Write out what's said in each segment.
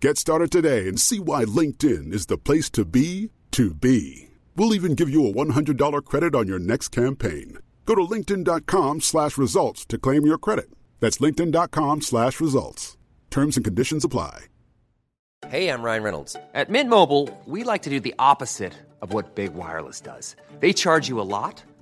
Get started today and see why LinkedIn is the place to be to be. We'll even give you a $100 credit on your next campaign. Go to linkedin.com slash results to claim your credit. That's linkedin.com slash results. Terms and conditions apply. Hey, I'm Ryan Reynolds. At Mint Mobile, we like to do the opposite of what Big Wireless does. They charge you a lot,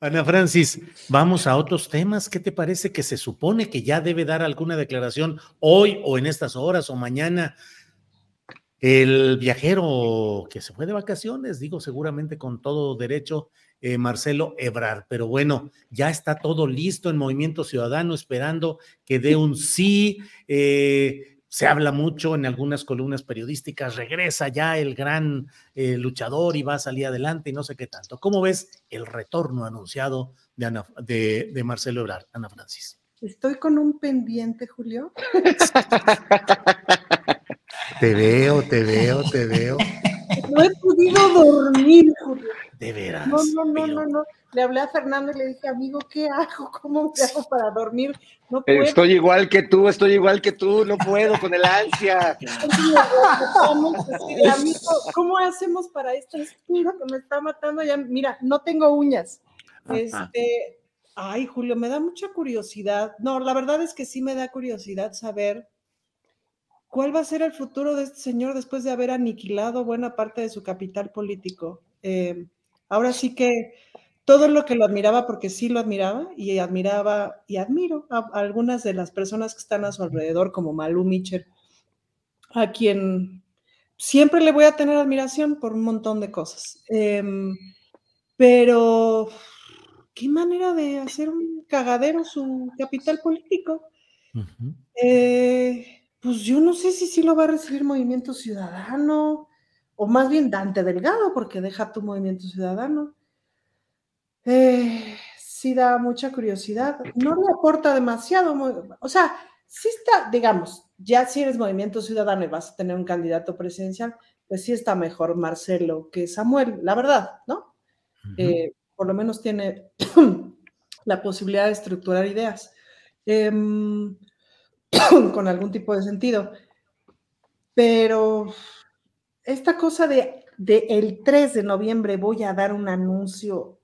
Ana Francis, vamos a otros temas. ¿Qué te parece que se supone que ya debe dar alguna declaración hoy o en estas horas o mañana? El viajero que se fue de vacaciones, digo seguramente con todo derecho, eh, Marcelo Ebrard. Pero bueno, ya está todo listo en Movimiento Ciudadano, esperando que dé un sí. Eh, se habla mucho en algunas columnas periodísticas, regresa ya el gran eh, luchador y va a salir adelante y no sé qué tanto. ¿Cómo ves el retorno anunciado de, Ana, de, de Marcelo Ebrard, Ana Francis? Estoy con un pendiente, Julio. te veo, te veo, te veo. No he podido dormir, Julio. De veras. No, no, no, no, no. Le hablé a Fernando y le dije, amigo, ¿qué hago? ¿Cómo me hago para dormir? No puedo. Estoy igual que tú, estoy igual que tú, no puedo con el ansia. amigo, ¿cómo hacemos para esta espina que me está matando? Ya, mira, no tengo uñas. Este, ay, Julio, me da mucha curiosidad. No, la verdad es que sí me da curiosidad saber cuál va a ser el futuro de este señor después de haber aniquilado buena parte de su capital político. Eh, ahora sí que todo lo que lo admiraba, porque sí lo admiraba, y admiraba y admiro a, algunas de las personas que están a su alrededor, como Malú Mitchell, a quien siempre le voy a tener admiración por un montón de cosas. Em, pero, qué manera de hacer un cagadero su capital político. Eh, pues yo no sé si sí lo va a recibir Movimiento Ciudadano, o más bien Dante Delgado, porque deja tu Movimiento Ciudadano. Eh, sí da mucha curiosidad. No le aporta demasiado. O sea, sí está, digamos, ya si eres Movimiento Ciudadano y vas a tener un candidato presidencial, pues sí está mejor Marcelo que Samuel, la verdad, ¿no? Eh, por lo menos tiene la posibilidad de estructurar ideas em, con algún tipo de sentido. Pero esta cosa de, de el 3 de noviembre voy a dar un anuncio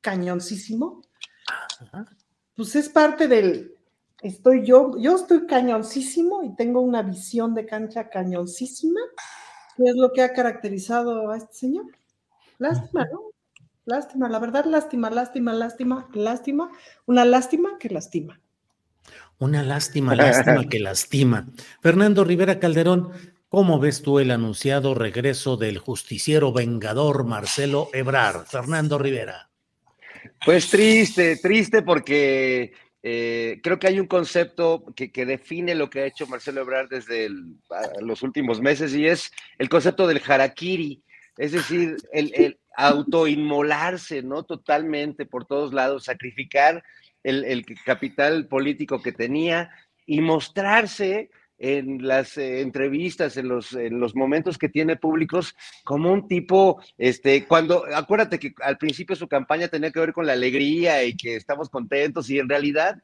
cañoncísimo, pues es parte del, estoy yo, yo estoy cañoncísimo y tengo una visión de cancha cañoncísima, que es lo que ha caracterizado a este señor. Lástima, ¿no? Lástima, la verdad, lástima, lástima, lástima, lástima, una lástima que lastima. Una lástima, lástima que lastima. Fernando Rivera Calderón, ¿cómo ves tú el anunciado regreso del justiciero vengador Marcelo Ebrard? Fernando Rivera. Pues triste, triste porque eh, creo que hay un concepto que, define lo que ha hecho Marcelo Ebrard desde los últimos meses y es el concepto del harakiri, es decir, el, el autoinmolarse, ¿no? Totalmente por todos lados, sacrificar el, capital político que tenía y mostrarse en las eh, entrevistas, en los, en los momentos que tiene públicos, como un tipo, este, cuando, acuérdate que al principio su campaña tenía que ver con la alegría y que estamos contentos y en realidad,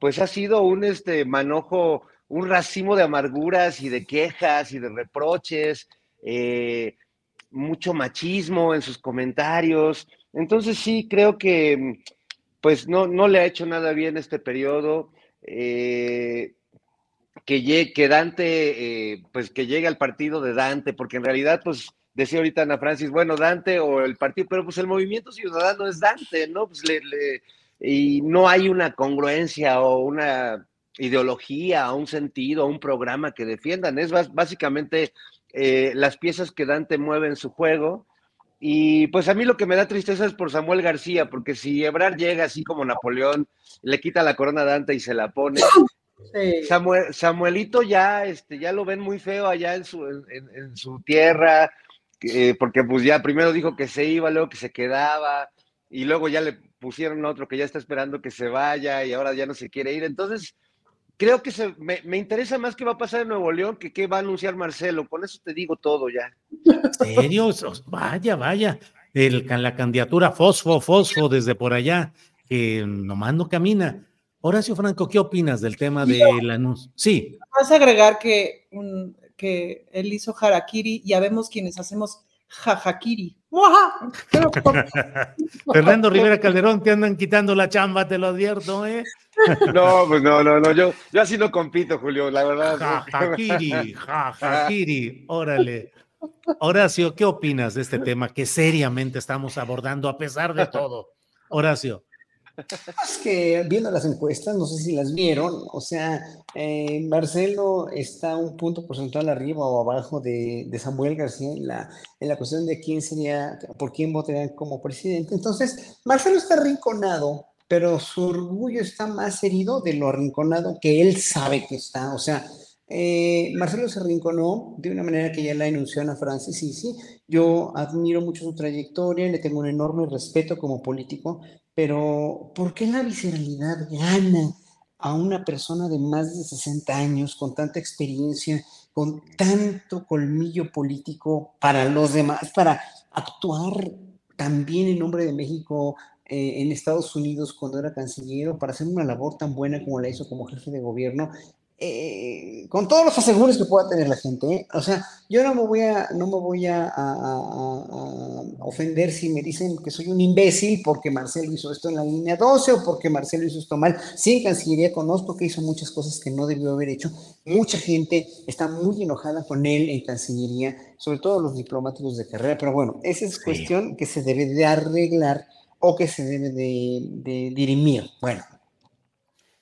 pues ha sido un este, manojo, un racimo de amarguras y de quejas y de reproches, eh, mucho machismo en sus comentarios. Entonces sí, creo que pues no, no le ha hecho nada bien este periodo. Eh, que, llegue, Dante, eh, pues que llegue al partido de Dante, porque en realidad, pues decía ahorita Ana Francis, bueno, Dante o el partido, pero pues el movimiento ciudadano es Dante, ¿no? Pues le, y no hay una congruencia o una ideología, o un sentido, o un programa que defiendan. Es básicamente eh, las piezas que Dante mueve en su juego. Y pues a mí lo que me da tristeza es por Samuel García, porque si Ebrard llega así como Napoleón, le quita la corona a Dante y se la pone, Samuel, Samuelito ya, este, ya lo ven muy feo allá en su, en, su tierra, eh, porque pues ya primero dijo que se iba, luego que se quedaba, y luego ya le pusieron otro que ya está esperando que se vaya y ahora ya no se quiere ir. Entonces, creo que se, me, me, interesa más qué va a pasar en Nuevo León que qué va a anunciar Marcelo. Con eso te digo todo ya. ¿En serio? Vaya, vaya. El, la candidatura Fosfo, Fosfo desde por allá, que nomás no camina. Horacio Franco, ¿qué opinas del tema de anuncio? Sí. Vas a agregar que, que él hizo harakiri, ya vemos quienes hacemos jajakiri. Fernando Rivera Calderón, te andan quitando la chamba, te lo advierto, ¿eh? No, pues no, no, no, yo, yo así no compito, Julio, la verdad. Jajakiri, jajakiri, órale. Horacio, ¿qué opinas de este tema que seriamente estamos abordando a pesar de todo? Horacio. Es que viendo las encuestas, no sé si las vieron, o sea, eh, Marcelo está un punto porcentual arriba o abajo de, Samuel García en la, en la cuestión de quién sería, por quién votarían como presidente. Entonces, Marcelo está arrinconado, pero su orgullo está más herido de lo arrinconado que él sabe que está. O sea, eh, Marcelo se arrinconó de una manera que ya la enunció Ana Francis, sí, sí, yo admiro mucho su trayectoria, le tengo un enorme respeto como político, pero ¿por qué la visceralidad gana a una persona de más de 60 años, con tanta experiencia, con tanto colmillo político para los demás, para actuar también en nombre de México eh, en Estados Unidos cuando era canciller, para hacer una labor tan buena como la hizo como jefe de gobierno? Eh, con todos los aseguros que pueda tener la gente, ¿eh? o sea, yo no me voy a, no me voy a, ofender si me dicen que soy un imbécil porque Marcelo hizo esto en la línea 12 o porque Marcelo hizo esto mal. Sí, en Cancillería conozco que hizo muchas cosas que no debió haber hecho. Mucha gente está muy enojada con él en Cancillería, sobre todo los diplomáticos de carrera, pero bueno, esa es cuestión que se debe de arreglar o que se debe de, de dirimir. Bueno,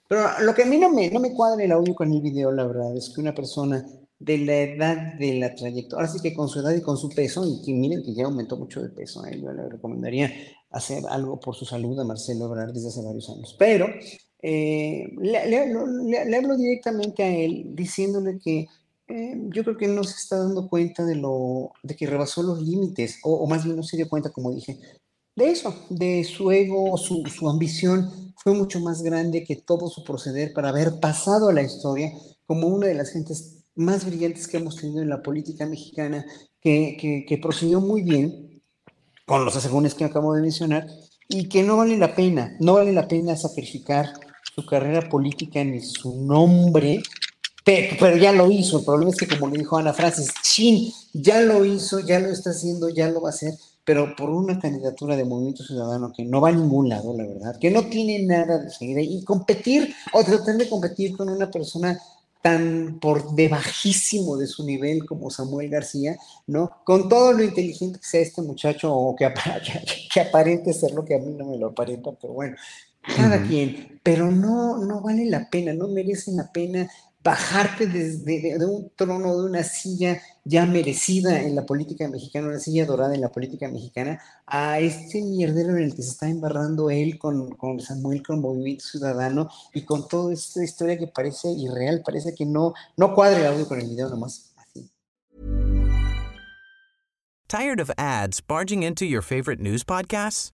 pero lo que a mí no me, no me cuadra el audio con el video, la verdad, es que una persona de la edad de la trayectoria, así que con su edad y con su peso, y que miren que ya aumentó mucho de peso, ¿eh? yo le recomendaría hacer algo por su salud a Marcelo Ebrard desde hace varios años. Pero eh, le, hablo directamente a él diciéndole que eh, yo creo que no se está dando cuenta de, lo, de que rebasó los límites, o, o, más bien no se dio cuenta, como dije, de eso, de su ego, su, ambición fue mucho más grande que todo su proceder para haber pasado a la historia como una de las gentes más brillantes que hemos tenido en la política mexicana, que, que, procedió muy bien con los asegúnes que acabo de mencionar y que no vale la pena, no vale la pena sacrificar su carrera política ni su nombre, pero, pero, ya lo hizo. El problema es que, como le dijo Ana Francis, chin, ya lo hizo, ya lo está haciendo, ya lo va a hacer pero por una candidatura de Movimiento Ciudadano que no va a ningún lado, la verdad, que no tiene nada de seguir y competir o tratar de competir con una persona tan por debajísimo de su nivel como Samuel García, ¿no? Con todo lo inteligente que sea este muchacho o que, que aparente ser lo que a mí no me lo aparenta, pero bueno, cada quien, pero no, no vale la pena, no merece la pena bajarte desde de un trono, de una silla ya merecida en la política mexicana, una silla dorada en la política mexicana, a este mierdero en el que se está embarrando él con, con Samuel, con Movimiento Ciudadano y con toda esta historia que parece irreal, parece que no, no cuadra el audio con el video nomás. Así. Tired of ads barging into your favorite news podcasts?